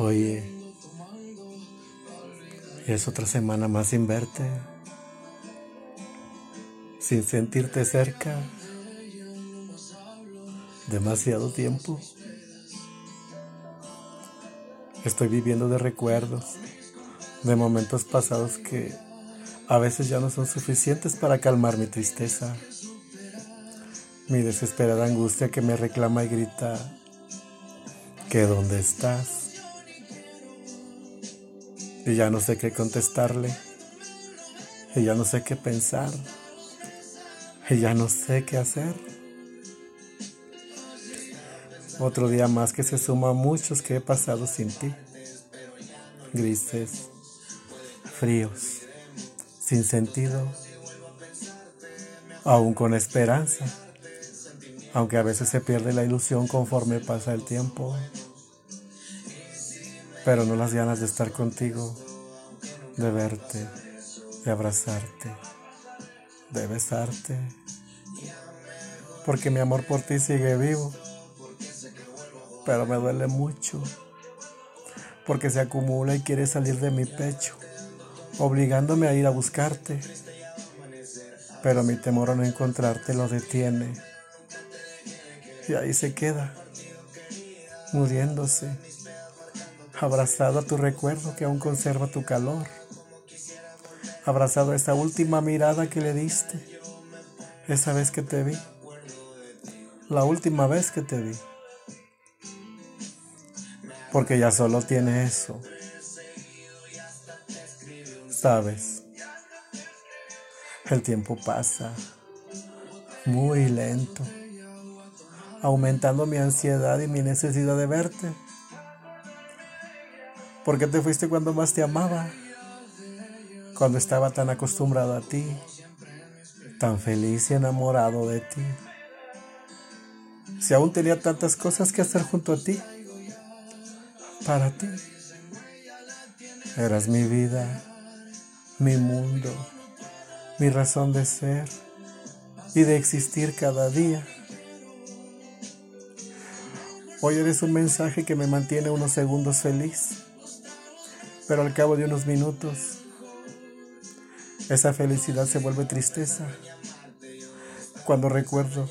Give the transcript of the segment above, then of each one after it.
Oye, es otra semana más sin verte, sin sentirte cerca, demasiado tiempo. Estoy viviendo de recuerdos, de momentos pasados que a veces ya no son suficientes para calmar mi tristeza, mi desesperada angustia que me reclama y grita, que dónde estás. Y ya no sé qué contestarle. Y ya no sé qué pensar. Y ya no sé qué hacer. Otro día más que se suma a muchos que he pasado sin ti. Grises, fríos, sin sentido, aún con esperanza aunque a veces se pierde la ilusión conforme pasa el tiempo, pero no las ganas de estar contigo, de verte, de abrazarte, de besarte, porque mi amor por ti sigue vivo, pero me duele mucho, porque se acumula y quiere salir de mi pecho, obligándome a ir a buscarte, pero mi temor a no encontrarte lo detiene. Y ahí se queda, muriéndose, abrazado a tu recuerdo que aún conserva tu calor, abrazado a esa última mirada que le diste, esa vez que te vi, la última vez que te vi, porque ya solo tiene eso, sabes, el tiempo pasa muy lento aumentando mi ansiedad y mi necesidad de verte. ¿Por qué te fuiste cuando más te amaba? Cuando estaba tan acostumbrado a ti, tan feliz y enamorado de ti. Si aún tenía tantas cosas que hacer junto a ti, para ti. Eras mi vida, mi mundo, mi razón de ser y de existir cada día. Hoy eres un mensaje que me mantiene unos segundos feliz, pero al cabo de unos minutos, esa felicidad se vuelve tristeza cuando recuerdo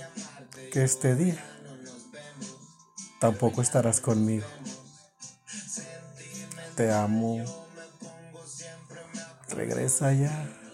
que este día tampoco estarás conmigo. Te amo. Regresa ya.